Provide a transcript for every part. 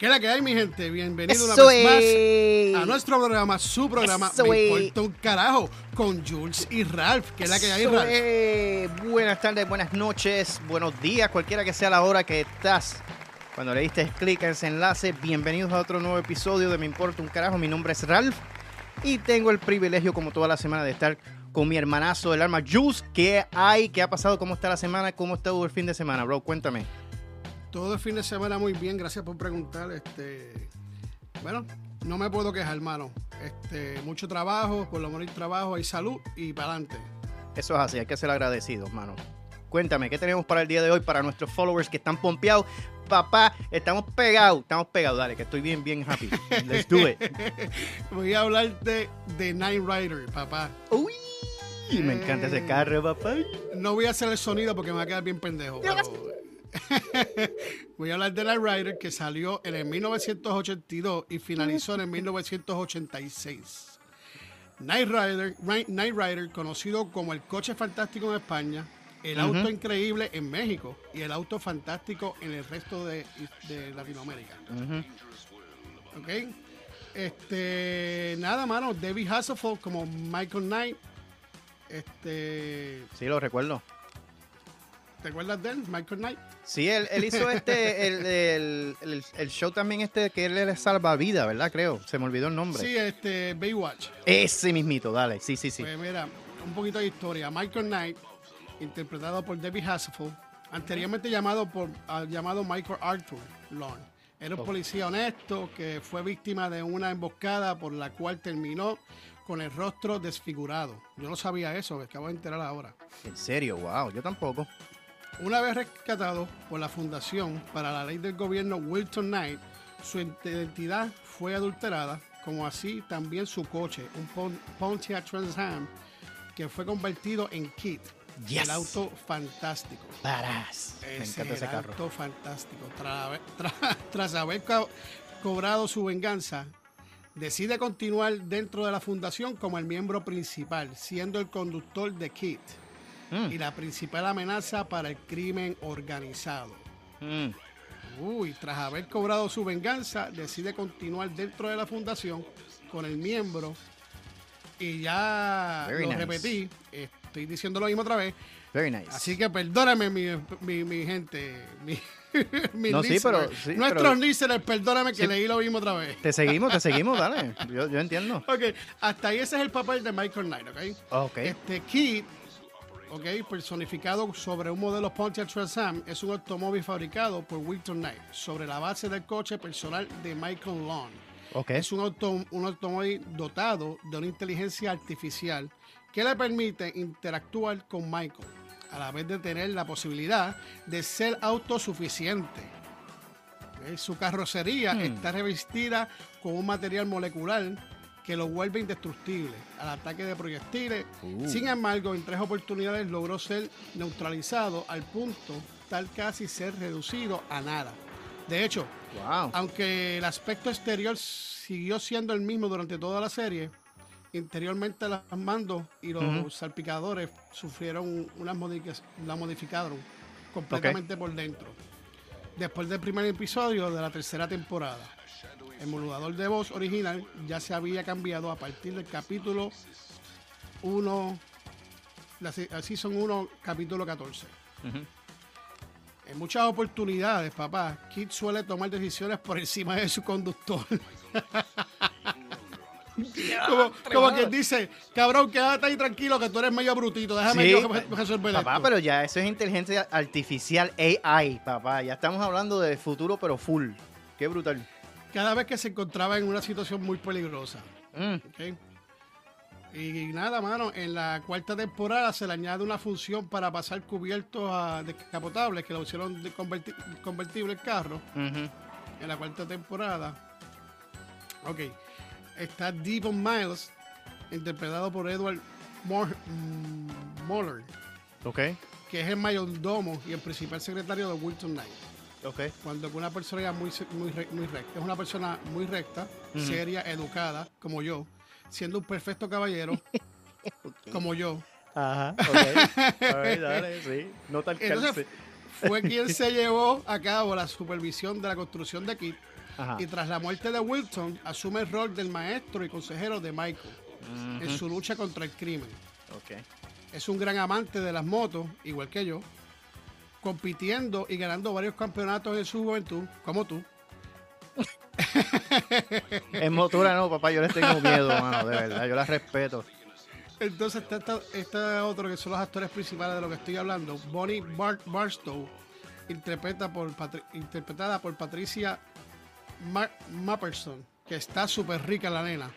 ¿Qué es la que hay, mi gente? Bienvenido una vez más a nuestro programa, su programa Me importa un carajo, con Jules y Ralph. ¿Qué es la que hay, Ralph? Buenas tardes, buenas noches, buenos días, cualquiera que sea la hora que estás. Cuando le diste clic a ese enlace, bienvenidos a otro nuevo episodio de Me Importa un Carajo. Mi nombre es Ralph y tengo el privilegio, como toda la semana, de estar con mi hermanazo del alma, Jules. ¿Qué hay? ¿Qué ha pasado? ¿Cómo está la semana? ¿Cómo estuvo el fin de semana, bro? Cuéntame. Todo el fin de semana muy bien, gracias por preguntar. Este, bueno, no me puedo quejar, hermano. Este, mucho trabajo, por lo menos trabajo, hay salud y para adelante. Eso es así, hay que ser agradecidos, mano. Cuéntame, ¿qué tenemos para el día de hoy para nuestros followers que están pompeados? Papá, estamos pegados, estamos pegados, dale, que estoy bien, bien happy. Let's do it. Voy a hablarte de Night Rider, papá. Uy, me encanta ese carro, papá. No voy a hacer el sonido porque me va a quedar bien pendejo. pero- voy a hablar de Night Rider que salió en el 1982 y finalizó en el 1986. Night Rider, Ri- Knight Rider, conocido como el coche fantástico en España, el auto increíble en México y el auto fantástico en el resto de, de Latinoamérica. Ujú. ¿Ok? Este, nada, mano, David Hasselhoff como Michael Knight. Este, Sí, lo recuerdo. ¿Te acuerdas de él? Michael Knight. Sí, él, él hizo este, el, el- el- el show también este que él era salvavidas, ¿verdad? Creo. Se me olvidó el nombre. Sí, este, Baywatch. Ese mismito, dale. Sí, sí, sí. Pues mira, un poquito de historia. Michael Knight, interpretado por David Hasselhoff, anteriormente llamado por ah, llamado Michael Arthur Lorne. Era un policía honesto que fue víctima de una emboscada por la cual terminó con el rostro desfigurado. Yo no sabía eso, me acabo de enterar ahora. En serio, wow, yo tampoco. Una vez rescatado por la Fundación para la Ley del Gobierno Wilton Knight, su identidad fue adulterada, como así también su coche, un Pon- Pontiac Trans Am, que fue convertido en Kit, Yes. el auto fantástico. Parás. Me Ese encanta ese el carro. auto fantástico. Tra- haber- tra- tras haber co- cobrado su venganza, decide continuar dentro de la fundación como el miembro principal, siendo el conductor de Kit Mm, y la principal amenaza para el crimen organizado. mm. Uy, tras haber cobrado su venganza, decide continuar dentro de la fundación con el miembro. Y ya Very lo nice. repetí, estoy diciendo lo mismo otra vez. Very nice. Así que perdóname, mi, mi- mi gente. Mi, No, sí, pero- sí, Nuestros listeners, perdóname que Sí. leí lo mismo otra vez. Te seguimos, te seguimos, dale. Yo, yo entiendo. Ok, hasta ahí ese es el papel de Michael Knight, ¿ok? Ok. Este Kid, ok, personificado sobre un modelo Pontiac Trans es un automóvil fabricado por Wilton Knight sobre la base del coche personal de Michael Lawn. Ok. Es un, auto- un automóvil dotado de una inteligencia artificial que le permite interactuar con Michael, a la vez de tener la posibilidad de ser autosuficiente. Ok, Su carrocería Hmm. está revestida con un material molecular que lo vuelve indestructible al ataque de proyectiles. Uh. Sin embargo, en tres oportunidades logró ser neutralizado al punto tal casi ser reducido a nada. De hecho, Wow. aunque el aspecto exterior siguió siendo el mismo durante toda la serie, interiormente los mandos y los salpicadores sufrieron unas la modificaron completamente por dentro. Después del primer episodio de la tercera temporada, el modulador de voz original ya se había cambiado a partir del capítulo 1, la se- la season 1, capítulo 14. Ujú. En muchas oportunidades, papá, Kit suele tomar decisiones por encima de su conductor. como, como quien dice, cabrón, quédate ahí tranquilo que tú eres medio brutito, déjame Sí, yo re- resolver Papá, esto. pero ya eso es inteligencia artificial AI, papá. Ya estamos hablando de futuro, pero full. Qué brutal. Cada vez que se encontraba en una situación muy peligrosa. Mm. Y nada, mano, en la cuarta temporada se le añade una función para pasar cubiertos a descapotables que lo hicieron de converti- convertible el carro. en la cuarta temporada. Ok. Está Devon Miles, interpretado por Edward Muller, Ok, que es el mayordomo y el principal secretario de Wilton Knight. Ok. Cuando una persona ya muy, muy, muy recta, es una persona muy recta, seria, educada, como yo, siendo un perfecto caballero, como yo. Ajá, ok. Alright, dale, sí. No te. Entonces, fue quien se llevó a cabo la supervisión de la construcción de Kit Y tras la muerte de Wilson, asume el rol del maestro y consejero de Michael en su lucha contra el crimen. Es un gran amante de las motos, igual que yo, compitiendo y ganando varios campeonatos en su juventud, como tú. en motora no, papá, yo les tengo miedo, mano, de verdad, yo las respeto. Entonces está, está, otro que son los actores principales de lo que estoy hablando. Bonnie Barstow, interpreta por, interpretada por Patricia Mapperson, que está súper rica la nena.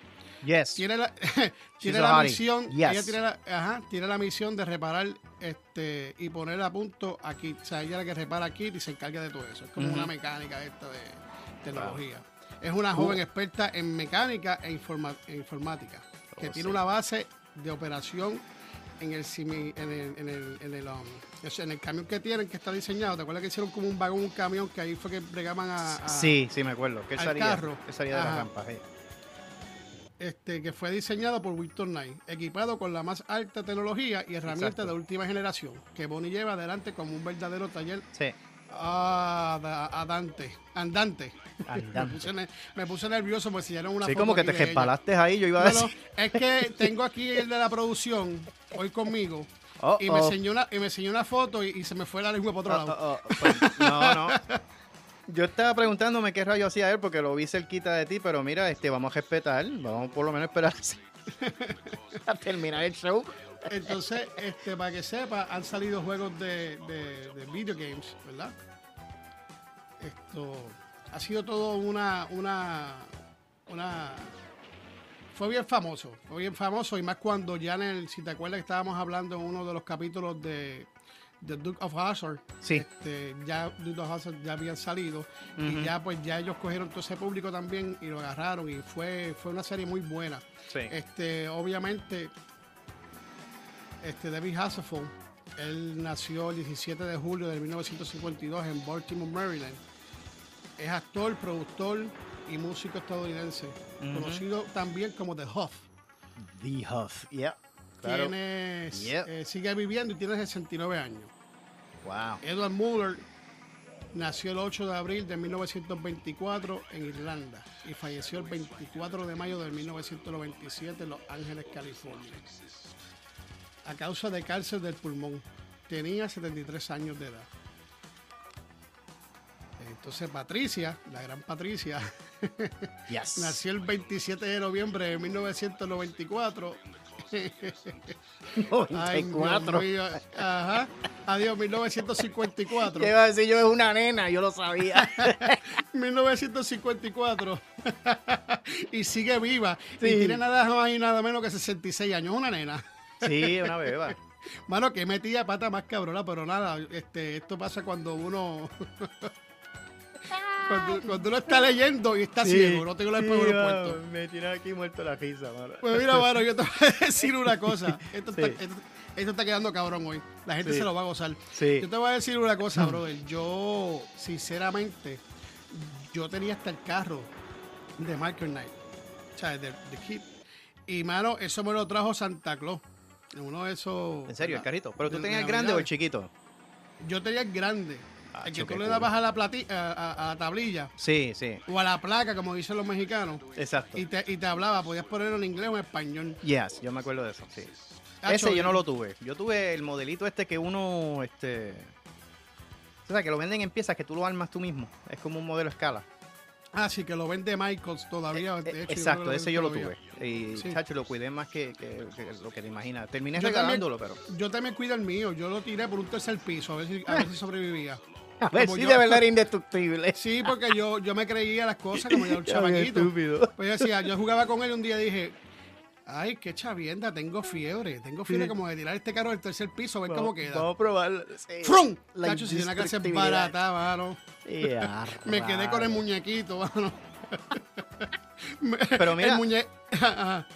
Yes. Tiene la, tiene la misión, ella tiene la, ajá, tiene la misión de reparar este y poner a punto aquí. O sea, ella es la que repara aquí y se encarga de todo eso. Es como una mecánica esta de tecnología. Es una joven experta en mecánica e, informática, que oh, tiene una base de operación en el, en el, en el, en el, um, en el camión que tienen, que está diseñado. ¿Te acuerdas que hicieron como un vagón, un camión, que ahí fue que bregaban a, sí, sí, me acuerdo. Que al carro. Que salía de la rampa. Este, que fue diseñado por Victor Knight, equipado con la más alta tecnología y herramientas de última generación, que Bonnie lleva adelante como un verdadero taller sí. Ah, andante. Andante. Me, puse, nervioso porque si una Sí, como que te respalaste ahí, yo iba a decir. es que tengo aquí el de la producción hoy conmigo. y, me enseñó una, y me enseñó una foto y, se me fue la lengua para otro lado. Pues, no, no. Yo estaba preguntándome qué rayo hacía él porque lo vi cerquita de ti, pero mira, este, vamos a respetar, vamos por lo menos a esperar a terminar el show. Entonces, este, para que sepa, han salido juegos de, de, video games, ¿verdad? Esto ha sido todo una, una, una fue bien famoso, fue bien famoso y más cuando ya en el, si te acuerdas que estábamos hablando en uno de los capítulos de, de Duke of Hazzard, sí. este, ya Duke of Hazzard ya habían salido y ya pues ya ellos cogieron todo ese público también y lo agarraron y fue, fue una serie muy buena. Sí. Este, obviamente este, David Hasselhoff, él nació el 17 de julio de 1952 en Baltimore, Maryland. Es actor, productor y músico estadounidense, conocido también como The Huff. The Huff, yeah. Eh, sigue viviendo y tiene 69 años. Wow. Edward Muller nació el 8 de abril de 1924 en Irlanda y falleció el 24 de mayo de 1997 en Los Ángeles, California a causa de cáncer del pulmón. Tenía 73 años de edad. Entonces Patricia, la gran Patricia, nació el 27 de noviembre de 1994. 94. Ajá. Adiós, 1954. ¿Qué iba a decir yo? Es una nena, yo lo sabía. 1954. y sigue viva. Y tiene nada más y nada menos que 66 años. Una nena. Sí, una beba. Mano, que metía pata más cabrona, pero nada, este, esto pasa cuando uno. Cuando, uno está leyendo y está ciego, no tengo la sí, puesto. Me tiene aquí muerto la risa, mano. Pues mira, mano, yo te voy a decir una cosa. Esto, está, esto, está, quedando cabrón hoy. La gente se lo va a gozar. Yo te voy a decir una cosa, brother. Yo, sinceramente, yo tenía hasta el carro de Michael Knight. O sea, de, de Kid. Y, mano, eso me lo trajo Santa Claus. Uno de esos. ¿En serio, el carrito? ¿Pero tú tenías el grande o el chiquito? Yo tenía el grande. Ah, el que tú le dabas a la, a, la tablilla. Sí, sí. O a la placa, como dicen los mexicanos. Exacto. Y te, y te hablaba, podías ponerlo en inglés o en español. Yes, yo me acuerdo de eso, sí. Ese yo no lo tuve. Yo tuve el modelito este que uno, este... O sea, que lo venden en piezas que tú lo armas tú mismo. Es como un modelo a escala. Ah, sí, que lo vende Michaels todavía. Eh, exacto, ese yo lo tuve. Y, chacho, lo cuidé más que, lo que te imaginas. Terminé regalándolo, pero... Yo también cuido el mío. Yo lo tiré por un tercer piso, a ver si, a ver si sobrevivía. A ver si de verdad era indestructible. Sí, porque yo, yo me creía las cosas como yo un chamaquito. Pues yo decía, yo jugaba con él un día y dije, Ay, qué chavienda, tengo fiebre. Tengo fiebre como de tirar este carro del tercer piso, a ver cómo queda. Vamos a probarlo. ¡Frum! Cacho, si una clase barata, mano. Me quedé con el muñequito, mano. Pero mira,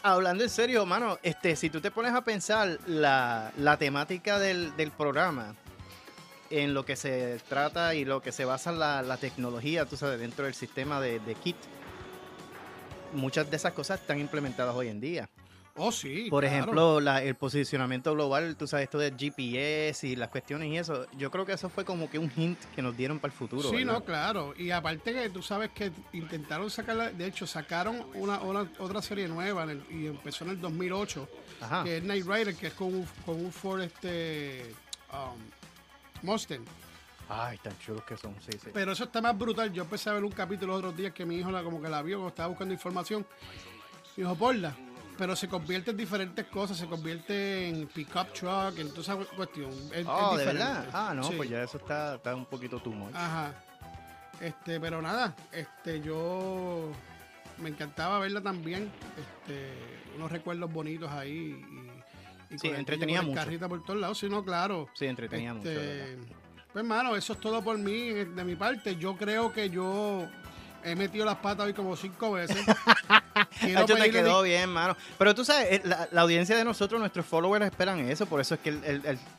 hablando en serio, mano, este, si tú te pones a pensar la, temática del, programa, en lo que se trata y lo que se basa la, la tecnología, tú sabes, dentro del sistema de, de KIT, muchas de esas cosas están implementadas hoy en día. Oh, sí. Por ejemplo, el posicionamiento global, tú sabes, esto del GPS y las cuestiones y eso. Yo creo que eso fue como que un hint que nos dieron para el futuro. Sí, no, claro. Y aparte que tú sabes que intentaron sacarla, de hecho, sacaron una, otra serie nueva y empezó en el 2008, que es Night Rider, que es con un, con un Ford este, um, Mustang. Ay, tan chulos que son, sí, sí. Pero eso está más brutal. Yo empecé a ver un capítulo los otros días que mi hijo la, como que la vio, cuando estaba buscando información. Y dijo, porla. Pero se convierte en diferentes cosas, se convierte en pickup truck, en toda esa cuestión. Es, oh, ¿de verdad? Ah, no, pues ya eso está, está un poquito too Ajá. Este, pero nada, este, yo me encantaba verla también. Este, unos recuerdos bonitos ahí. Y, y sí, entretenía mucho. Carrita por todos lados, sí, no, claro. Sí, entretenía mucho. Este, pues, hermano, eso es todo por mí, de mi parte. Yo creo que yo he metido las patas hoy como cinco veces. Hecho te quedó bien, mano. Pero tú sabes, eh, la, audiencia de nosotros, nuestros followers esperan eso. Por eso es que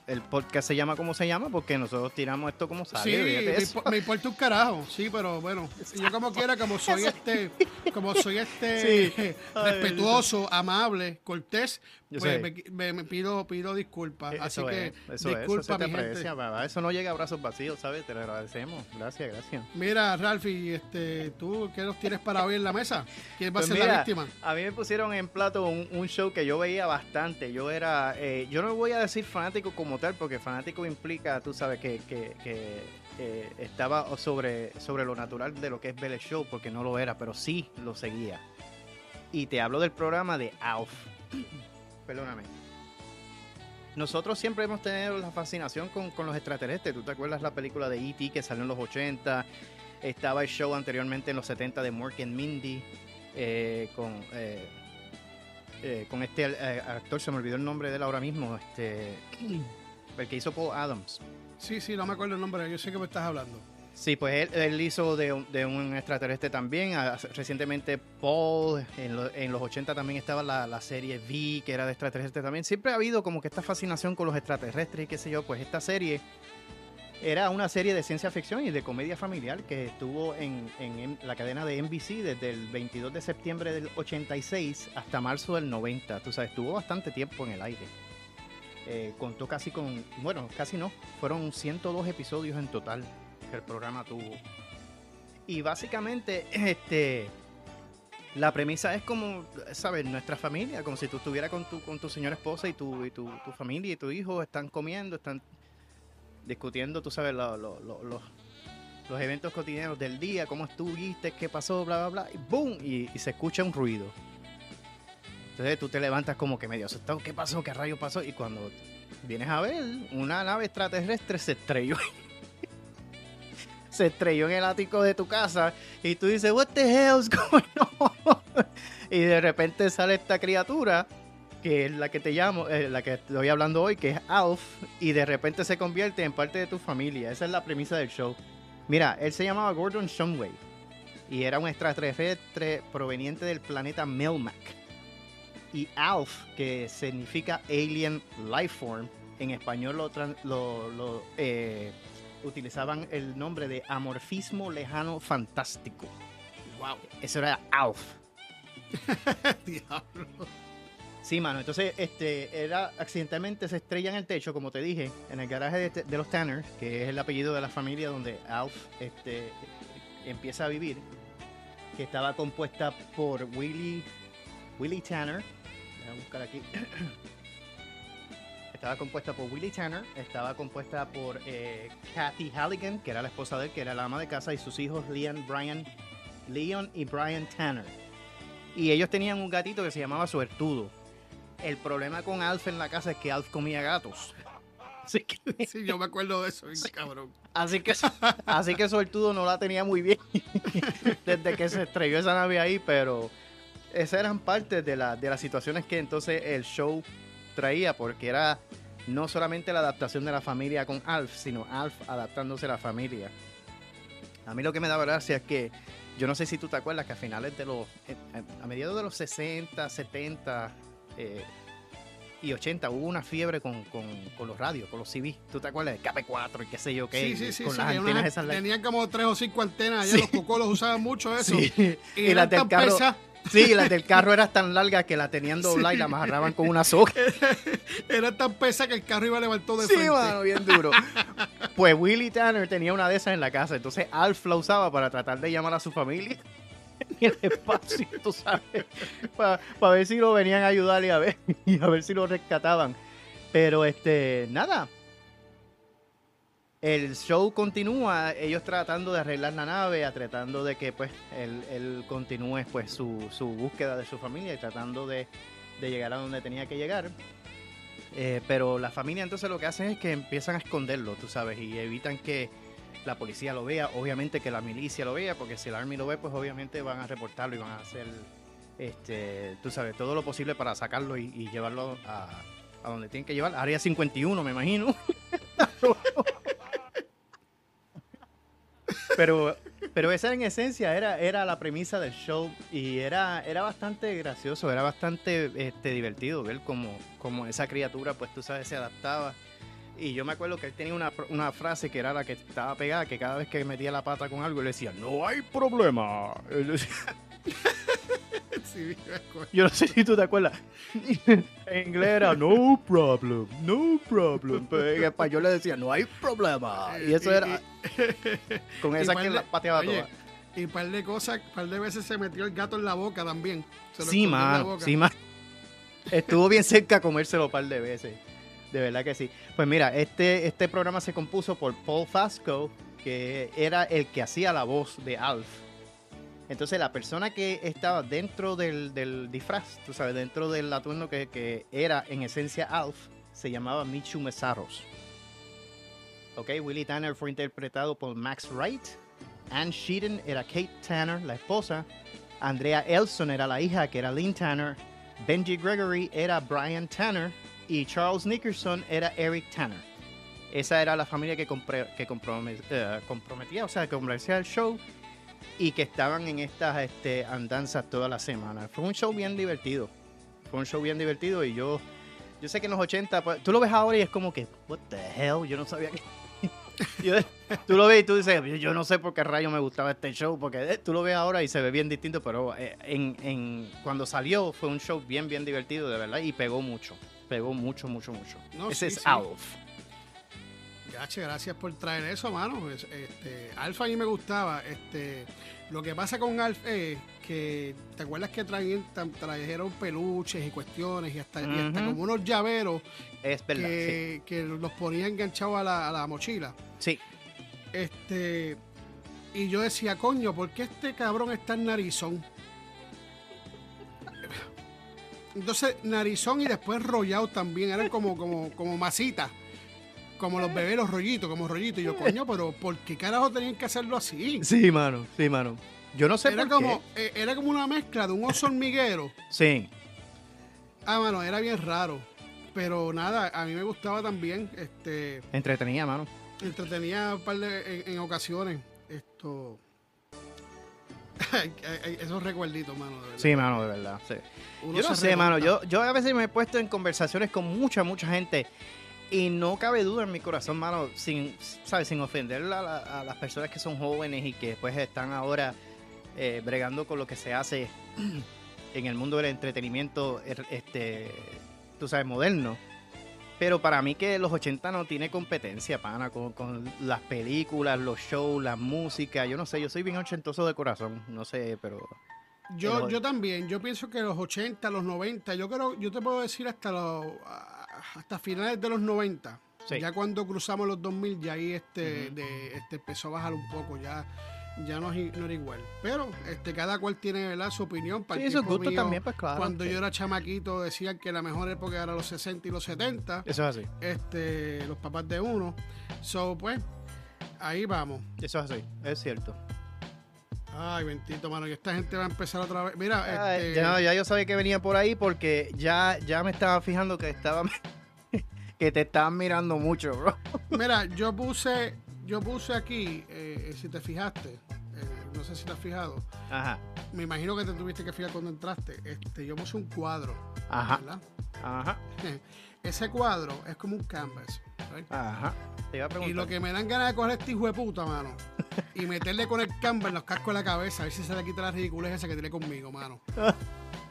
el, podcast se llama como se llama, porque nosotros tiramos esto como sale. Sí, me, importa un carajo. Sí, pero bueno, yo como quiera, como soy este, como soy este respetuoso, amable, cortés, pues me, pido, pido disculpas. E, Así que eso disculpa, eso, mi gente. Eso no llega a brazos vacíos, ¿sabes? Te lo agradecemos. Gracias, gracias. Mira, Ralfi, este, ¿tú qué nos tienes para hoy en la mesa? ¿Quién va a pues ser la víctima? A mí me pusieron en plato un, show que yo veía bastante. Yo era, eh, yo no voy a decir fanático como tal, porque fanático implica, tú sabes, que, que, que estaba sobre, sobre lo natural de lo que es ver el show, porque no lo era, pero sí lo seguía. Y te hablo del programa de Alf perdóname. Nosotros siempre hemos tenido la fascinación con, los extraterrestres. ¿Tú te acuerdas la película de E.T. que salió en los 80? Estaba el show anteriormente en los 70 de Mork and Mindy eh, con, eh, eh, con este actor, se me olvidó el nombre de él ahora mismo, este, el que hizo Paul Adams. Sí, sí, no me acuerdo el nombre, yo sé que me estás hablando. Sí, pues él, hizo de, un extraterrestre también. Ah, recientemente Paul, en, los 80 también estaba la, serie V, que era de extraterrestre también. Siempre ha habido como que esta fascinación con los extraterrestres y qué sé yo. Pues esta serie era una serie de ciencia ficción y de comedia familiar que estuvo en, la cadena de NBC desde el 22 de septiembre del 86 hasta marzo del 90. Tú sabes, estuvo bastante tiempo en el aire. Eh, contó casi con, bueno, casi no, fueron 102 episodios en total que el programa tuvo. Y básicamente, este, la premisa es como, ¿sabes? Nuestra familia, como si tú estuvieras con tu, con tu señora esposa y tu, y tu, familia y tu hijo están comiendo, están discutiendo, tú sabes, los eventos cotidianos del día, cómo estuviste, qué pasó, bla, bla, bla, y ¡boom! Y, se escucha un ruido. Entonces tú te levantas como que medio asustado, ¿qué pasó? ¿Qué rayo pasó? Y cuando vienes a ver, una nave extraterrestre se estrelló se estrelló en el ático de tu casa y tú dices, what the hell's going on? y de repente sale esta criatura que es la que te llamo, eh, la que estoy hablando hoy, que es Alf, y de repente se convierte en parte de tu familia. Esa es la premisa del show. Mira, él se llamaba Gordon Shumway y era un extraterrestre proveniente del planeta Melmac. Y Alf, que significa Alien Lifeform, en español lo, lo, lo eh, utilizaban el nombre de amorfismo lejano fantástico. Wow. Eso era ALF. Diablo. Sí, mano. Entonces, este, era accidentalmente se estrella en el techo, como te dije, en el garaje de, los Tanner, que es el apellido de la familia donde Alf este, empieza a vivir, que estaba compuesta por Willie, Willie Tanner. Voy a buscar aquí. Estaba compuesta por Willie Tanner, estaba compuesta por eh, Kathy Halligan, que era la esposa de él, que era la ama de casa, y sus hijos Leon, Brian, Leon y Brian Tanner. Y ellos tenían un gatito que se llamaba Suertudo. El problema con Alf en la casa es que Alf comía gatos. Así que, sí, yo me acuerdo de eso, cabrón. Así que, así que Suertudo no la tenía muy bien desde que se estrelló esa nave ahí, pero esas eran parte de, la, de las situaciones que entonces el show traía porque era no solamente la adaptación de la familia con Alf, sino Alf adaptándose a la familia. A mí lo que me da gracia es que yo no sé si tú te acuerdas que a finales de los, eh, a mediados de los 60, 70 eh, y 80 hubo una fiebre con, los radios, con los CB. ¿Tú te acuerdas de KP4 y qué sé yo qué? Sí, sí, sí. Con las antenas esas Tenían como tres o cinco antenas, allá los cocos los usaban mucho eso. Y, las del carro. Sí, las del carro eran tan largas que la tenían doblada y la amarraban con una soga. Era tan pesa que el carro iba a levantar de sí, frente. mano, bien duro. Pues Willie Tanner tenía una de esas en la casa, entonces Alf la usaba para tratar de llamar a su familia en el espacio, tú sabes, para, ver si lo venían a ayudar y a ver, y a ver si lo rescataban. Pero este, nada. El show continúa, ellos tratando de arreglar la nave, tratando de que pues él, él continúe pues su, su, búsqueda de su familia y tratando de, llegar a donde tenía que llegar. Eh, pero la familia entonces lo que hacen es que empiezan a esconderlo, tú sabes, y evitan que la policía lo vea, obviamente que la milicia lo vea, porque si el Army lo ve, pues obviamente van a reportarlo y van a hacer, este, tú sabes, todo lo posible para sacarlo y, y llevarlo a, a donde tienen que llevar. Área 51, me imagino. pero, pero esa en esencia era, era la premisa del show y era, era bastante gracioso, era bastante este, divertido ver cómo, cómo esa criatura, pues tú sabes, se adaptaba. Y yo me acuerdo que él tenía una, una, frase que era la que estaba pegada, que cada vez que metía la pata con algo, le decía, no hay problema. Él decía, Sí, me acuerdo. yo no sé si tú te acuerdas. En inglés era no problem, no problem. Pero en español le decía no hay problema. Y eso era con esa que de- la pateaba oye, toda. Y un par de cosas, un par de veces se metió el gato en la boca también. Se lo Sí, boca. sí, mano. Estuvo bien cerca de comérselo un par de veces. De verdad que sí. Pues mira, este, este programa se compuso por Paul Fasco, que era el que hacía la voz de Alf. Entonces la persona que estaba dentro del, del disfraz, tú sabes, dentro del atuendo que, que era en esencia Alf, se llamaba Michu Mesaros. Ok, Willie Tanner fue interpretado por Max Wright. Ann Sheehan era Kate Tanner, la esposa. Andrea Elson era la hija, que era Lynn Tanner. Benji Gregory era Brian Tanner. Y Charles Nickerson era Eric Tanner. Esa era la familia que, compre- que eh, comprometía, o sea, que el show y que estaban en estas este, andanzas toda la semana. Fue un show bien divertido. Fue un show bien divertido y yo, yo sé que en los 80, pues, tú lo ves ahora y es como que, what the hell, yo no sabía que... Yo- tú lo ves y tú dices, yo- yo no sé por qué rayo me gustaba este show, porque eh, tú lo ves ahora y se ve bien distinto, pero eh, en, en- cuando salió fue un show bien, bien divertido, de verdad, y pegó mucho. Pegó mucho, mucho, mucho. No, Ese sí, es sí. Alf. Gache, gracias por traer eso, mano. Es- Este, Alfa a mí me gustaba. Este, lo que pasa con Alf es que, ¿te acuerdas que traían, tra- trajeron peluches y cuestiones y hasta, y hasta Ujú. como unos llaveros Es verdad. que, que los ponían enganchados a la, a la mochila? Sí. sí. Este, y yo decía, coño, ¿por qué este cabrón está en narizón? Entonces, narizón y después rollado también, eran como, como, como masitas. Como los bebés, los rollitos, como rollitos. Y yo, coño, pero ¿por qué carajo tenían que hacerlo así? Sí, mano, sí, mano. Yo no sé Era por como, qué. eh, era como una mezcla de un oso hormiguero. Sí. Ah, mano, era bien raro. Pero nada, a mí me gustaba también. Este, Entretenida, mano. entretenía un par de, en, en ocasiones. Esto. Esos recuerditos, mano. de verdad. Sí, mano, de verdad. sí. Yo no sé, mano. remonta. Yo, yo a veces me he puesto en conversaciones con mucha, mucha gente y no cabe duda en mi corazón, mano, sin, ¿sabes? Sin ofender a, la- a las personas que son jóvenes y que después están ahora eh, bregando con lo que se hace en el mundo del entretenimiento, er- este, tú sabes, moderno. Pero para mí que los 80 no tiene competencia, pana, con, con las películas, los shows, la música. Yo no sé, yo soy bien ochentoso de corazón, no sé, pero... Yo, Pero- yo también, yo pienso que los 80, los 90, yo creo, yo te puedo decir hasta los hasta finales de los 90. Sí. Ya cuando cruzamos los 2000, ya ahí este, de, este empezó a bajar un poco, ya, ya no, no era igual. Pero este, cada cual tiene ¿verdad? su opinión. Para Sí, gustos mío, también, pues claro. Cuando sí. yo era chamaquito decían que la mejor época era los 60 y los 70, Eso es así. este, los papás de uno. So, pues, ahí vamos. Eso es así, es cierto. Ay, bendito, mano, y esta gente va a empezar otra vez. Mira, Ay, este, ya, ya yo sabía que venía por ahí porque ya, ya me estaba fijando que estaba que te estaban mirando mucho, bro. Mira, yo puse, yo puse aquí, eh, si te fijaste, eh, no sé si te has fijado, Ajá, me imagino que te tuviste que fijar cuando entraste. Este, yo puse un cuadro, ajá, ¿verdad? ajá, Ese cuadro es como un canvas. ajá. Te iba a preguntar. Y lo que me dan ganas de coger este hijo de puta, mano, y meterle con el Canva en los cascos de la cabeza, a ver si se le quita la ridiculez esa que tiene conmigo, mano.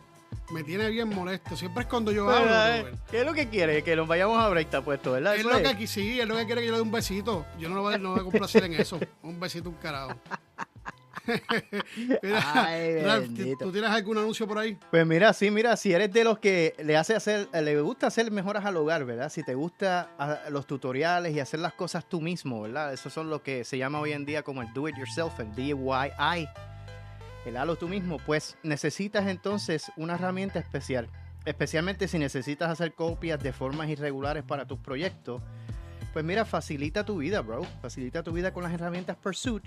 Me tiene bien molesto. Siempre es cuando yo hablo. Eh, ¿Qué es lo que quiere? Que nos vayamos a break, está puesto, ¿verdad? Es lo que aquí sí, es lo que quiere que yo le dé un besito. Yo no lo voy, no voy a complacer en eso. Un besito, un carajo. mira, ¿tú tienes algún anuncio por ahí? Pues mira, sí, mira, si eres de los que le hace hacer, le gusta hacer mejoras al hogar, ¿verdad? Si te gusta ah, los tutoriales y hacer las cosas tú mismo, ¿verdad? Eso son lo que se llama hoy en día como el do it yourself, el DIY, el halo tú mismo, pues necesitas entonces una herramienta especial. Especialmente si necesitas hacer copias de formas irregulares para tus proyectos. Pues mira, facilita tu vida, bro. Facilita tu vida con las herramientas Pursuit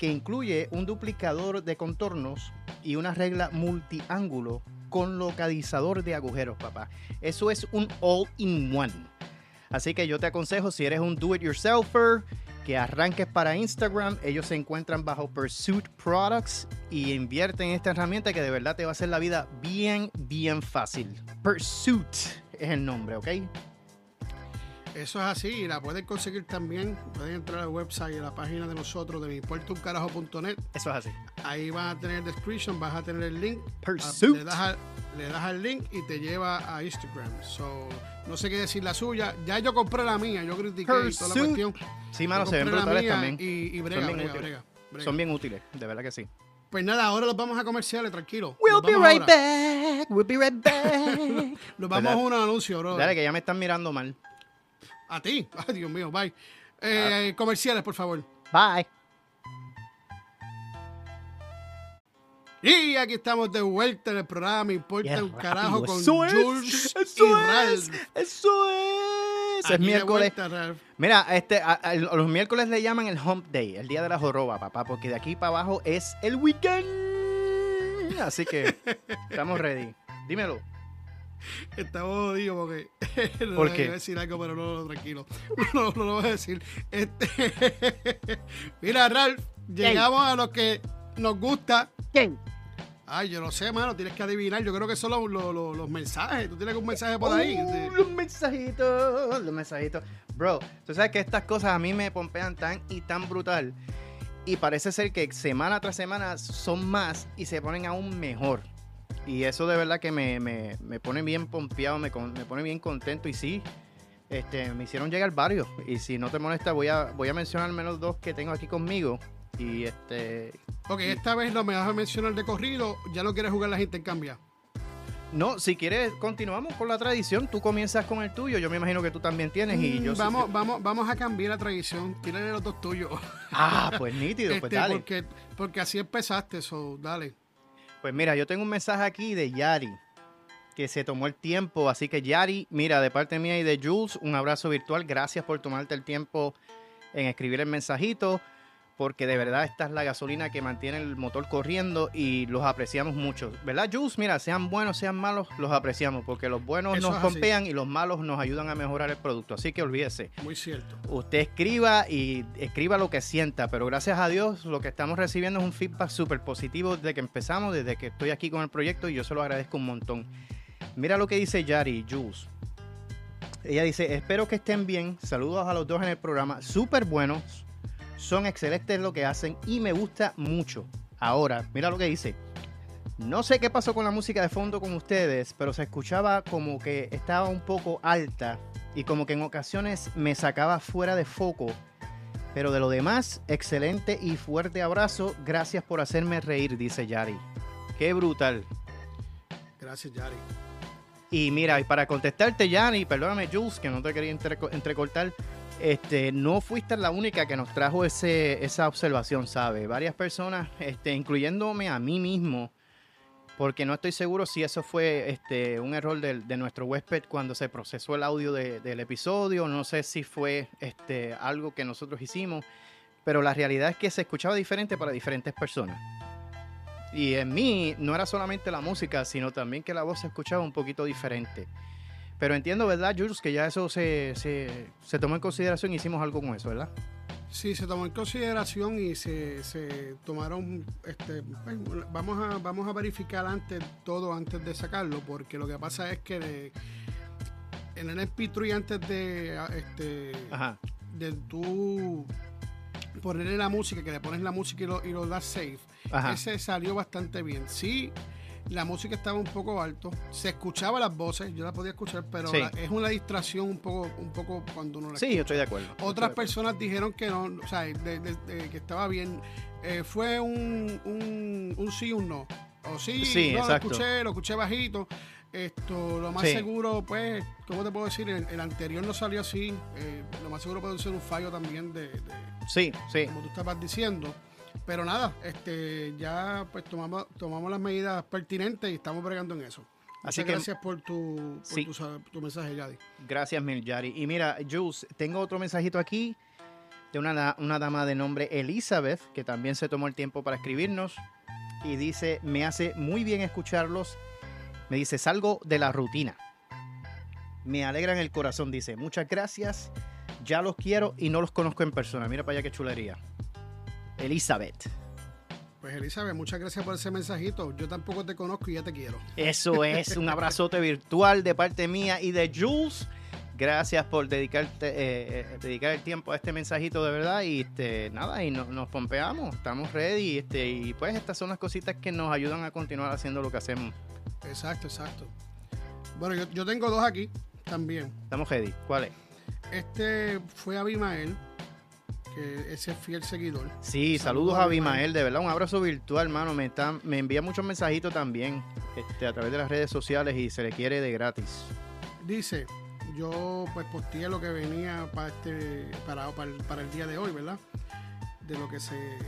que incluye un duplicador de contornos y una regla multiángulo con localizador de agujeros, papá. Eso es un all-in-one. Así que yo te aconsejo, si eres un do-it-yourselfer, que arranques para Instagram. Ellos se encuentran bajo Pursuit Products y invierten en esta herramienta que de verdad te va a hacer la vida bien, bien fácil. Pursuit es el nombre, ¿ok? Eso es así, y la pueden conseguir también. Pueden entrar al website, a la página de nosotros, de miimportauncarajo.net. Eso es así. Ahí vas a tener description, vas a tener el link. Pursuit. Le das, le das al link y te lleva a Instagram. So, no sé qué decir la suya. Ya yo compré la mía, yo critiqué toda la cuestión. Sí, mano, se ven brutales también. Y, brega, Son, bien brega, Son bien útiles, de verdad que sí. Pues nada, ahora los vamos a comerciales, tranquilo. We'll be right back. We'll be right back. nos vamos a un anuncio, bro. Dale, que ya me están mirando mal. A ti. Ay, Dios mío, bye. Eh, comerciales, por favor. Bye. Y aquí estamos de vuelta en el programa Me importa un carajo con Jules eso y Ralph. eso es. es miércoles. Mira, este, los miércoles le llaman el Hump Day, el día de la joroba, papá, porque de aquí para abajo es el weekend. Así que estamos ready. Dímelo. Estamos jodidos porque. no ¿Por qué? Voy a decir algo, pero no, tranquilo. No, no, lo voy a decir. Este, mira, Ralph, llegamos a lo que nos gusta. ¿Quién? Ay, yo no sé, mano, tienes que adivinar. Yo creo que son los, los, mensajes. ¿Tú tienes un mensaje por ahí? Uh, los mensajitos, los mensajitos. Bro, tú sabes que estas cosas a mí me pompean tan y tan brutal. Y parece ser que semana tras semana son más y se ponen aún mejor. Y eso de verdad que me, pone bien pompeado, me, me, pone bien contento. Y sí, este, me hicieron llegar varios. Y si no te molesta, voy a, voy a mencionar menos dos que tengo aquí conmigo. Y este. Ok, esta vez no me vas a mencionar de corrido, ya no quieres jugar la gente en cambia. No, si quieres, continuamos con la tradición. Tú comienzas con el tuyo. Yo me imagino que tú también tienes. y mm, yo vamos, vamos, vamos a cambiar la tradición. Tírale los dos tuyos. Ah, pues nítido, pues este, dale. Porque, porque así empezaste, eso, dale. Pues mira, yo tengo un mensaje aquí de Yari, que se tomó el tiempo. Así que Yari, mira, de parte mía y de Jules, un abrazo virtual. Gracias por tomarte el tiempo en escribir el mensajito porque de verdad esta es la gasolina que mantiene el motor corriendo y los apreciamos mucho. ¿Verdad, Jules? Mira, sean buenos, sean malos, los apreciamos porque los buenos nos pompean y los malos nos ayudan a mejorar el producto. Así que olvídese. Muy cierto. Usted escriba y escriba lo que sienta, pero gracias a Dios lo que estamos recibiendo es un feedback súper positivo desde que empezamos, desde que estoy aquí con el proyecto y yo se lo agradezco un montón. Mira lo que dice Yari, Jules. Ella dice, espero que estén bien. Saludos a los dos en el programa. Súper buenos son excelentes lo que hacen y me gusta mucho. Ahora, mira lo que dice. No sé qué pasó con la música de fondo con ustedes, pero se escuchaba como que estaba un poco alta y como que en ocasiones me sacaba fuera de foco. Pero de lo demás, excelente y fuerte abrazo. Gracias por hacerme reír, dice Yari. Qué brutal. Gracias, Yari. Y mira, y para contestarte, Yari, perdóname, Jules, que no te quería entrecortar este, no fuiste la única que nos trajo esa observación, ¿sabes? Varias personas, este, incluyéndome a mí mismo, porque no estoy seguro si eso fue este, un error de, de nuestro huésped cuando se procesó el audio del episodio, no sé si fue este, algo que nosotros hicimos, pero la realidad es que se escuchaba diferente para diferentes personas. Y en mí no era solamente la música, sino también que la voz se escuchaba un poquito diferente. Pero entiendo, ¿verdad, Jules, que ya eso se, se, tomó en consideración y hicimos algo con eso, ¿verdad? Sí, se tomó en consideración y se, tomaron, este, pues, vamos, a, vamos a verificar antes todo antes de sacarlo, porque lo que pasa es que en el MP3 antes de, este, de tú ponerle la música, que le pones la música y lo, y lo das safe. Ese salió bastante bien. Sí, la música estaba un poco alto, se escuchaba las voces, yo la podía escuchar, pero es una distracción un poco, un poco cuando uno la Sí, yo estoy de acuerdo. Otras personas dijeron que no, o sea, que estaba bien. Eh, fue un, un, un sí, un no. O sí, sí no, lo escuché, lo escuché bajito. Esto, lo más seguro, pues, ¿cómo te puedo decir? El, anterior no salió así. Eh, lo más seguro puede ser un fallo también de, de, sí, sí. Como tú estabas diciendo. Pero nada, este, ya pues tomamos, tomamos las medidas pertinentes y estamos bregando en eso. Así que gracias por, tu, tu, mensaje, Yadi. Gracias, Mil Yadi. Y mira, Jules, tengo otro mensajito aquí de una, una dama de nombre Elizabeth, que también se tomó el tiempo para escribirnos. Y dice, me hace muy bien escucharlos. Me dice, salgo de la rutina. Me alegran el corazón, dice. Muchas gracias. Ya los quiero y no los conozco en persona. Mira para allá qué chulería. Elizabeth. Pues Elizabeth, muchas gracias por ese mensajito. Yo tampoco te conozco y ya te quiero. Eso es, un abrazote virtual de parte mía y de Jules. Gracias por dedicarte, eh, eh, dedicar el tiempo a este mensajito de verdad. Y este, nada, y nos pompeamos, estamos ready. Este, y pues estas son las cositas que nos ayudan a continuar haciendo lo que hacemos. Exacto, exacto. Bueno, yo, yo tengo dos aquí también. Estamos ready. ¿Cuál es? Este fue Abimael que ese fiel seguidor. Sí, saludos, a Abimael, de verdad, un abrazo virtual, hermano. Me, me envía muchos mensajitos también este, a través de las redes sociales y se le quiere de gratis. Dice, yo pues posteé lo que venía para este para, para, el, día de hoy, ¿verdad? De lo que se...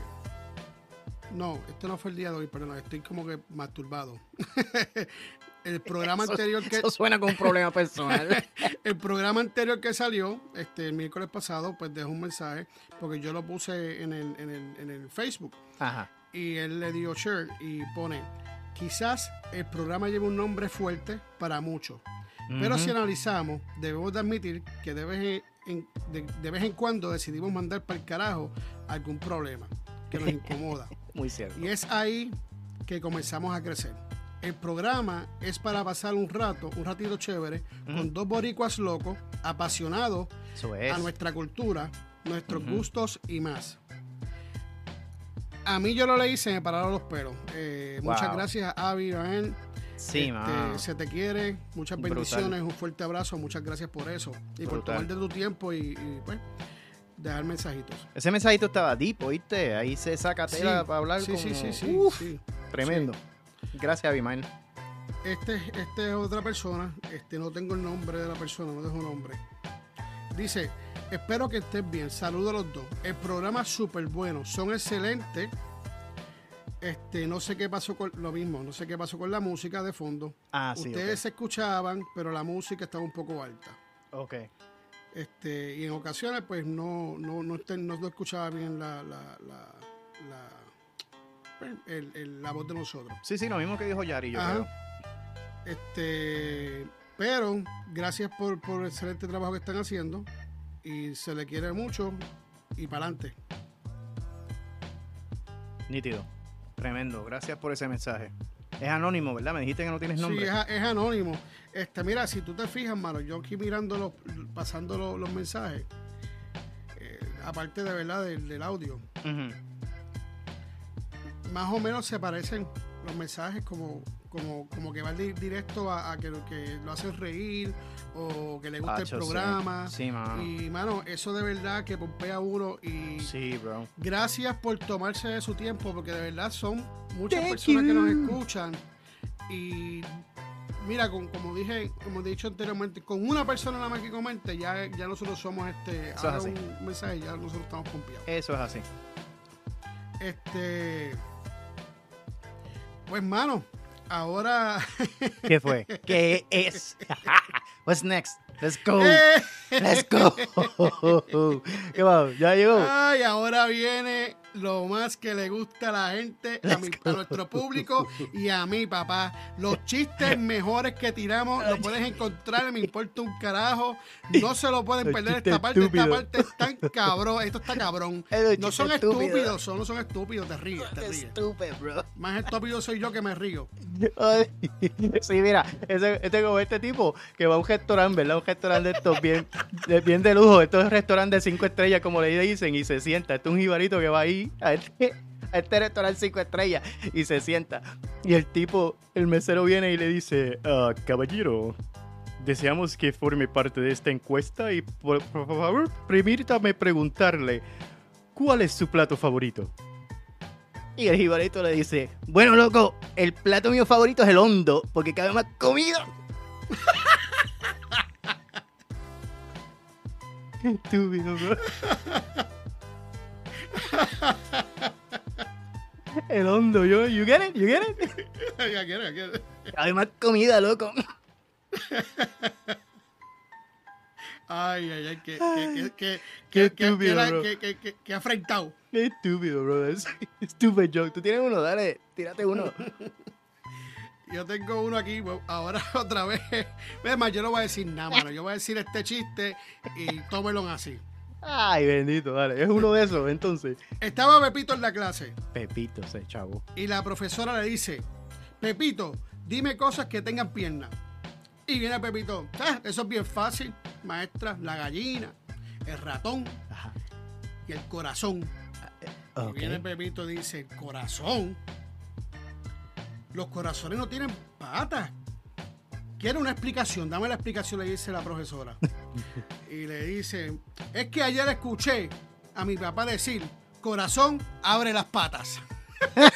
No, este no fue el día de hoy, perdón, estoy como que masturbado. el programa anterior que. Eso suena como un problema personal. el programa anterior que salió, este, el miércoles pasado, pues dejó un mensaje, porque yo lo puse en el, en el, en el Facebook. Ajá. Y él le dio share y pone: quizás el programa lleva un nombre fuerte para muchos. Pero si analizamos, debemos de admitir que de vez en, de vez en cuando decidimos mandar para el carajo algún problema que nos incomoda. Muy cierto. Y es ahí que comenzamos a crecer. El programa es para pasar un rato, un ratito chévere, con dos boricuas locos, apasionados a nuestra cultura, nuestros gustos y más. A mí yo lo leí, se me pararon los pelos. Eh, muchas gracias, Avi, Sí, este, Se te quiere, muchas bendiciones, un fuerte abrazo, muchas gracias por eso y por tomarte tu tiempo y, pues dejar mensajitos. Ese mensajito estaba deep, ¿oíste? Ahí se saca tela para hablar. Sí, sí, sí, sí, Tremendo. Gracias, Abimael. Este, este es otra persona, este no tengo el nombre de la persona, no dejo nombre. Dice, espero que estés bien, saludo a los dos. El programa es súper bueno, son excelentes. Este, no sé qué pasó con lo mismo, no sé qué pasó con la música de fondo. Ah, Ustedes se escuchaban, pero la música estaba un poco alta. Ok. Este, y en ocasiones, pues no, no, no, no, escuchaba bien la, la, la el, la voz de nosotros. Sí, sí, lo mismo que dijo Yari, yo creo. Este, pero gracias por, por el excelente trabajo que están haciendo y se le quiere mucho y para adelante. Nítido, tremendo. Gracias por ese mensaje. Es anónimo, ¿verdad? Me dijiste que no tienes nombre. Sí, es, anónimo. Este, mira, si tú te fijas, mano, yo aquí mirando, los, pasando los, mensajes, eh, aparte de verdad del, audio, más o menos se parecen los mensajes como, como, como que va directo a, que, que, lo hacen reír o que le gusta el programa. Sí. mano. Y, mano, eso de verdad que pompea uno. Y sí, bro. gracias por tomarse de su tiempo, porque de verdad son muchas personas que nos escuchan. Y mira, como dije, como he dicho anteriormente, con una persona nada más que comente, ya, ya nosotros somos este. ahora un mensaje, ya nosotros estamos confiados. Eso es así. Este. Pues, mano, ahora. ¿Qué fue? ¿Qué es? What's next? Let's go. Let's go. ¿Qué va? Ya llegó. Ay, ahora viene lo más que le gusta a la gente, a, nuestro público y a mí, papá. Los chistes mejores que tiramos los puedes encontrar, me importa un carajo. No se lo pueden perder esta parte. Esta parte es tan cabrón. Esto está cabrón. No son estúpidos, son, no son estúpidos, te ríes, te ríes. Estúpido, bro. Más estúpido soy yo que me río. sí, mira, este como este tipo que va a un restaurante, ¿verdad? Un restaurante de estos bien, de, bien de lujo, estos restaurantes de cinco estrellas, como le dicen, y se sienta. Este es un jibarito que va ahí a este, a este restaurante cinco estrellas y se sienta. Y el tipo, el mesero viene y le dice, ah, caballero, deseamos que forme parte de esta encuesta y por, favor, permítame preguntarle, ¿cuál es su plato favorito? Y el jibarito le dice, bueno, loco, el plato mío favorito es el hondo, porque cabe más comida. Estúpido, bro. El hondo, yo, you get it, you get it. I get it, I get it. Hay más comida, loco. Ay, ay, ay, que, que, que, qué estúpido, bro. Que, que, afrentado. Qué estúpido, bro. Es estúpido joke. Tú tienes uno, dale, tírate uno. Yo tengo uno aquí, ahora otra vez. Es más, yo no voy a decir nada, mano. Yo voy a decir este chiste y tómelo así. Ay, bendito, dale. Es uno de esos, entonces. Estaba Pepito en la clase. Pepito, ese chavo. Y la profesora le dice, Pepito, dime cosas que tengan piernas. Y viene Pepito, ah, eso es bien fácil, maestra, la gallina, el ratón y el corazón. Y viene Pepito y dice, corazón. Los corazones no tienen patas. Quiero una explicación, dame la explicación, le dice la profesora. y le dice, es que ayer escuché a mi papá decir, corazón, abre las patas.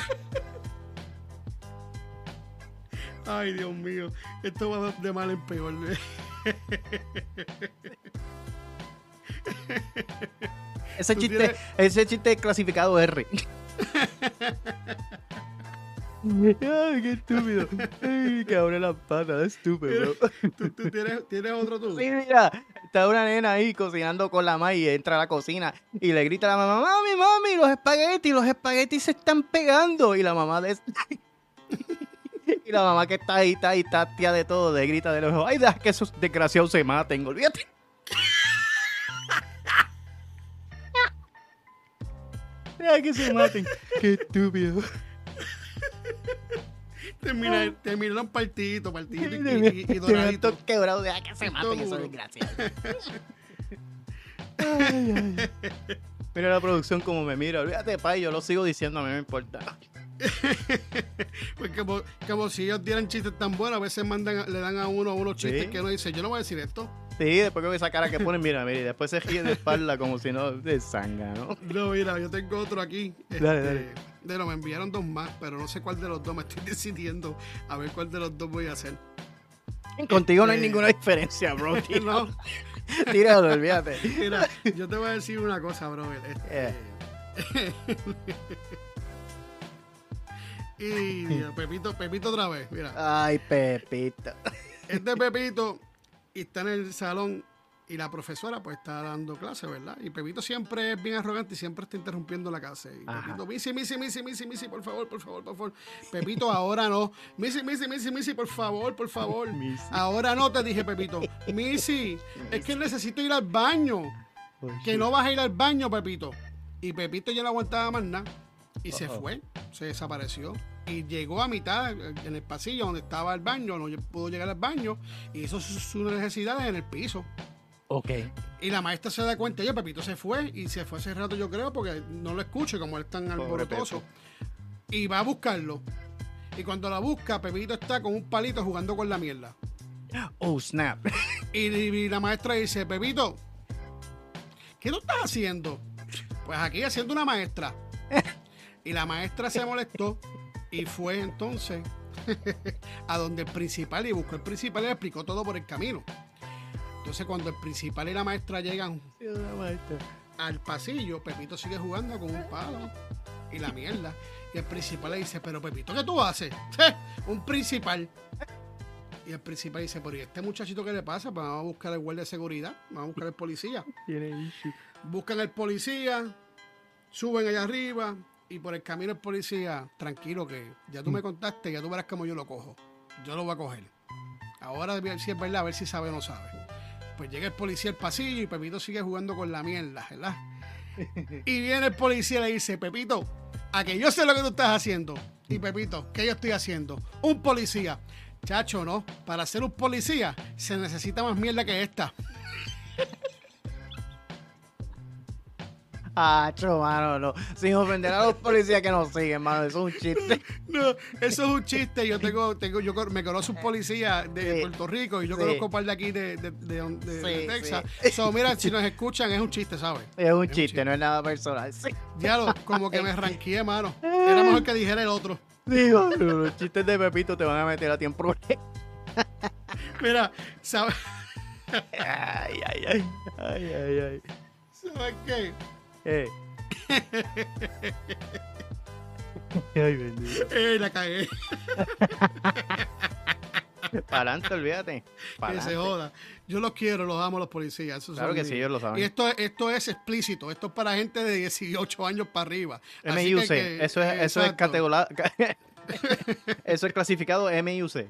Ay, Dios mío, esto va de mal en peor. ese chiste, ese chiste es clasificado R. Ay, qué estúpido. Ay, que abre la pata, estúpido. ¿Tú, tienes, otro tú? Sí, mira, está una nena ahí cocinando con la mamá y entra a la cocina y le grita a la mamá, mami, mami, los espaguetis, los espaguetis se están pegando. Y la mamá de... y la mamá que está ahí, está ahí, está tía de todo, le grita de los ay, deja que esos desgraciados se maten, olvídate. Deja que se maten. Qué estúpido. Termina, terminaron partidito, partidito y, y, y doradito. quebrado, deja que se maten esos desgraciados. Mira la producción como me mira. Olvídate, pa, yo lo sigo diciendo, a mí me importa. pues como, como, si ellos dieran chistes tan buenos, a veces mandan, le dan a uno unos chistes que uno dice, yo no voy a decir esto. Sí, después que esa cara que ponen, mira, mira, y después se ríe de espalda como si no de sanga, ¿no? No, mira, yo tengo otro aquí. Dale, este, dale. De lo, me enviaron dos más, pero no sé cuál de los dos me estoy decidiendo a ver cuál de los dos voy a hacer. Contigo no hay este, ninguna diferencia, bro. no. Tíralo, olvídate. Mira, yo te voy a decir una cosa, bro. Este, y Pepito, Pepito otra vez, mira. Ay, Pepito. Este Pepito está en el salón y la profesora pues está dando clase, ¿verdad? Y Pepito siempre es bien arrogante y siempre está interrumpiendo la clase. Y Pepito, Missy, Missy, Missy, Missy, Missy, por favor, por favor, por favor. Pepito, ahora no. Missy, Missy, Missy, Missy, por favor, por favor. Ahora no, te dije, Pepito. Missy, es que necesito ir al baño. Que no vas a ir al baño, Pepito. Y Pepito ya no aguantaba más nada. Y se fue, se desapareció. Y llegó a mitad en el pasillo donde estaba el baño, no pudo llegar al baño y hizo sus necesidades en el piso. Ok. Y la maestra se da cuenta, oye, Pepito se fue y se fue hace rato, yo creo, porque no lo escucho, como él es tan alborotoso. Y va a buscarlo. Y cuando la busca, Pepito está con un palito jugando con la mierda. Oh, snap. Y, la maestra dice, Pepito, ¿qué tú estás haciendo? Pues aquí haciendo una maestra. Y la maestra se molestó y fue entonces a donde el principal y buscó el principal y le explicó todo por el camino. Entonces cuando el principal y la maestra llegan al pasillo, Pepito sigue jugando con un palo y la mierda. Y el principal le dice, pero Pepito, ¿qué tú haces? un principal. Y el principal dice, pero ¿y este muchachito qué le pasa? Pues vamos a buscar al guardia de seguridad, vamos a buscar al policía. Buscan al policía, Suben allá arriba y por el camino el policía, tranquilo que ya tú me contaste, ya tú verás cómo yo lo cojo. Yo lo voy a coger. Ahora si es verdad, a ver si sabe o no sabe. Pues llega el policía al pasillo y Pepito sigue jugando con la mierda, ¿verdad? Y viene el policía y le dice, Pepito, a que yo sé lo que tú estás haciendo. Y Pepito, ¿qué yo estoy haciendo? Un policía. Chacho, no. Para ser un policía se necesita más mierda que esta. Ah, mano, no. Sin ofender a los policías que nos siguen, mano. Eso es un chiste. No, eso es un chiste. Yo tengo, tengo, yo me conozco un policía de Puerto Rico y yo conozco un par de aquí de, de, de, Texas. So, mira, si nos escuchan, es un chiste, ¿sabes? Es un, chiste, no es nada personal. Ya lo, como que me ranqué, mano. Era mejor que dijera el otro. Digo, los chistes de Pepito te van a meter a tiempo. Mira, ¿sabes? ay, ay, ay. Ay, ay, ay. ¿Sabes qué? Eh. Ay, bendito. Eh, la cagué. Para adelante, olvídate. que se joda. Yo los quiero, los amo los policías. claro que sí, ellos lo saben. Y esto, esto es explícito. Esto es para gente de 18 años para arriba. MIUC. eso es, eso es categoría. eso es clasificado MIUC.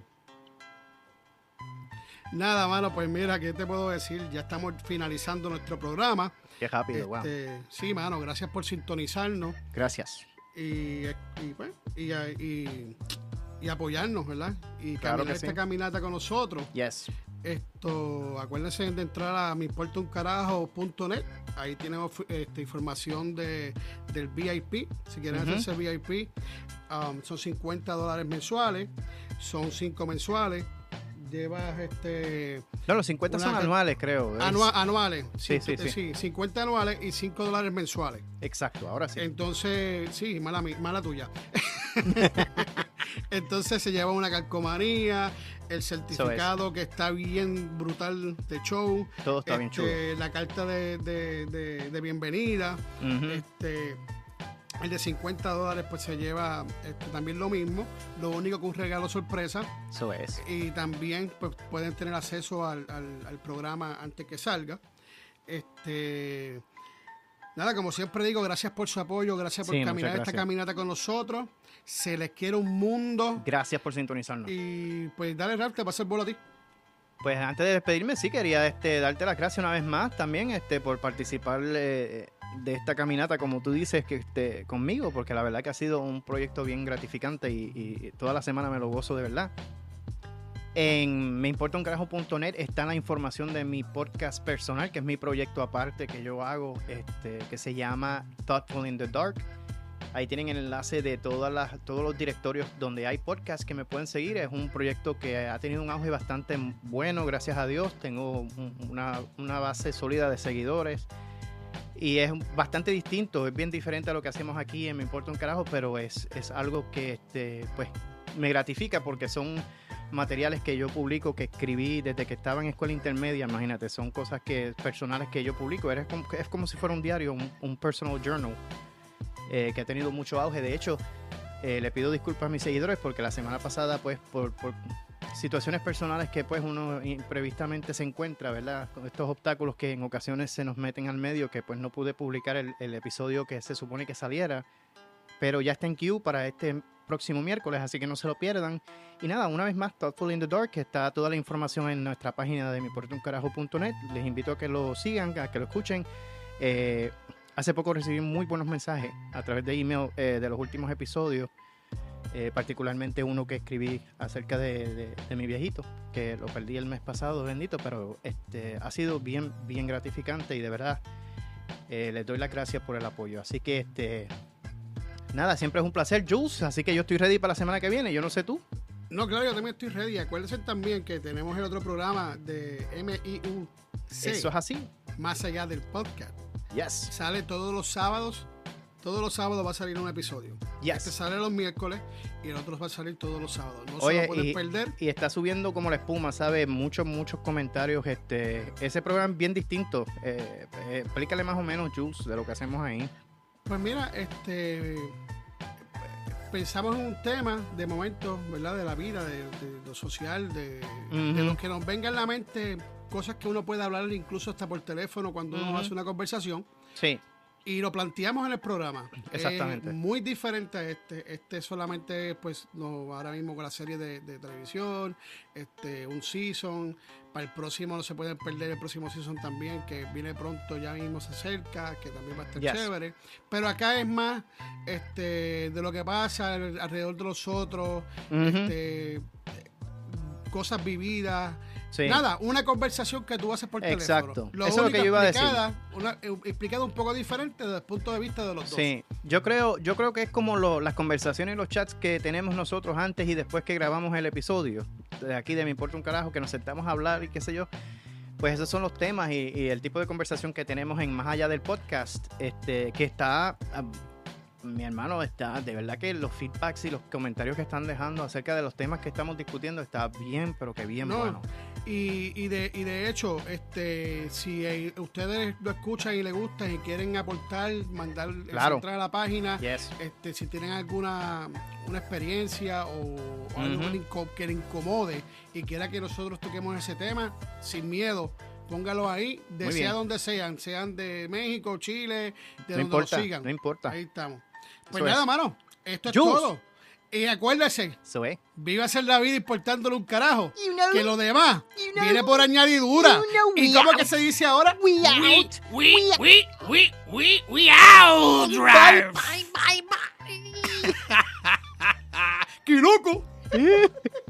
Nada, mano, pues mira, ¿qué te puedo decir? Ya estamos finalizando nuestro programa. Qué rápido, wow. Este, sí, mano, gracias por sintonizarnos. Gracias. Y, y, pues, y, y, apoyarnos, ¿verdad? Y caminar esta caminata con nosotros. Yes. Esto, acuérdense de entrar a miimportauncarajo.net. Ahí tenemos este, información de, del VIP. Si quieren hacerse VIP, um, son 50 dólares mensuales. Son 5 mensuales llevas este. No, los 50 son anuales, creo. anuales. Sí, sí, sí, sí. 50 anuales y 5 dólares mensuales. Exacto, ahora sí. Entonces, sí, mala, mala tuya. Entonces se lleva una calcomanía, el certificado que está bien brutal de show. Todo está bien chulo. Este, la carta de, de, bienvenida. Este el de 50 dólares pues se lleva este, también lo mismo, lo único que un regalo sorpresa. Eso es. Y también pues, pueden tener acceso al, programa antes que salga. Este, nada, como siempre digo, gracias por su apoyo, gracias por caminar esta caminata con nosotros. Se les quiere un mundo. Gracias por sintonizarnos. Y pues dale, Ralph, te pasa el bolo a ti. Pues antes de despedirme, sí quería este, darte las gracias una vez más también este, por participar eh, de esta caminata, como tú dices, que esté conmigo, porque la verdad que ha sido un proyecto bien gratificante y, toda la semana me lo gozo de verdad. En meimportauncarajo.net está la información de mi podcast personal, que es mi proyecto aparte que yo hago, este, que se llama Thoughtful in the Dark. Ahí tienen el enlace de todas las, todos los directorios donde hay podcasts que me pueden seguir. Es un proyecto que ha tenido un auge bastante bueno, gracias a Dios. Tengo una, una base sólida de seguidores y es bastante distinto, es bien diferente a lo que hacemos aquí en Me Importa un Carajo, pero es, es algo que este, pues, me gratifica porque son materiales que yo publico, que escribí desde que estaba en escuela intermedia, imagínate, son cosas que personales que yo publico, es como, es como si fuera un diario, un, personal journal, eh, que ha tenido mucho auge. De hecho, eh, le pido disculpas a mis seguidores porque la semana pasada, pues, por, situaciones personales que pues uno imprevistamente se encuentra, ¿verdad? Con estos obstáculos que en ocasiones se nos meten al medio, que pues no pude publicar el, episodio que se supone que saliera, pero ya está en queue para este próximo miércoles, así que no se lo pierdan. Y nada, una vez más, Thoughtful in the Dark, que está toda la información en nuestra página de miportuncarajo.net. Les invito a que lo sigan, a que lo escuchen. Eh, hace poco recibí muy buenos mensajes a través de email eh, de los últimos episodios eh, particularmente uno que escribí acerca de, mi viejito, que lo perdí el mes pasado, bendito, pero este, ha sido bien, bien gratificante y de verdad eh, les doy las gracias por el apoyo. Así que, este, nada, siempre es un placer, Jules, así que yo estoy ready para la semana que viene, yo no sé tú. No, claro, yo también estoy ready. Acuérdense también que tenemos el otro programa de MIUC. Eso es así. Más allá del podcast. Yes. Sale todos los sábados todos los sábados va a salir un episodio. Este sale los miércoles y el otro va a salir todos los sábados. No se lo pueden perder. Y está subiendo como la espuma, ¿sabes? Muchos, muchos comentarios. Este, ese programa es bien distinto. Eh, eh, explícale más o menos, Jules, de lo que hacemos ahí. Pues mira, este pensamos en un tema de momento, ¿verdad? De la vida, de, lo social, de, lo que nos venga en la mente, cosas que uno puede hablar incluso hasta por teléfono cuando uno hace una conversación. Sí y lo planteamos en el programa. Exactamente. Muy diferente a este. Este solamente, pues, no, ahora mismo con la serie de, televisión, este, un season. Para el próximo no se pueden perder el próximo season también, que viene pronto, ya mismo se acerca, que también va a estar chévere. Pero acá es más este, de lo que pasa alrededor de los otros, este, cosas vividas. Nada, una conversación que tú haces por Exacto. teléfono. Lo Eso es lo que yo iba a decir. Una, eh, explicado un poco diferente desde el punto de vista de los dos. Sí, yo creo, yo creo que es como las conversaciones y los chats que tenemos nosotros antes y después que grabamos el episodio. De aquí de Me Importa un Carajo, que nos sentamos a hablar y qué sé yo. Pues esos son los temas y, y el tipo de conversación que tenemos en Más Allá del Podcast, este, que está ah, mi hermano está, de verdad que los feedbacks y los comentarios que están dejando acerca de los temas que estamos discutiendo está bien, pero que bien bueno. Y, y, de, y de hecho, este, si ustedes lo escuchan y les gusta y quieren aportar, mandar claro. entrar a la página, este, si tienen alguna una experiencia o, algo que le incomode y quiera que nosotros toquemos ese tema, sin miedo, póngalo ahí, de sea donde sean, sean de México, Chile, de donde importa, sigan. No importa. Ahí estamos. Pues nada, mano. Esto es todo. Y acuérdese, viva a ser la vida importándole un carajo. que lo demás viene por añadidura. ¿Y cómo que se dice ahora? We out. We, we, we, we, we, out. Bye, bye, bye, bye. ¡Qué loco!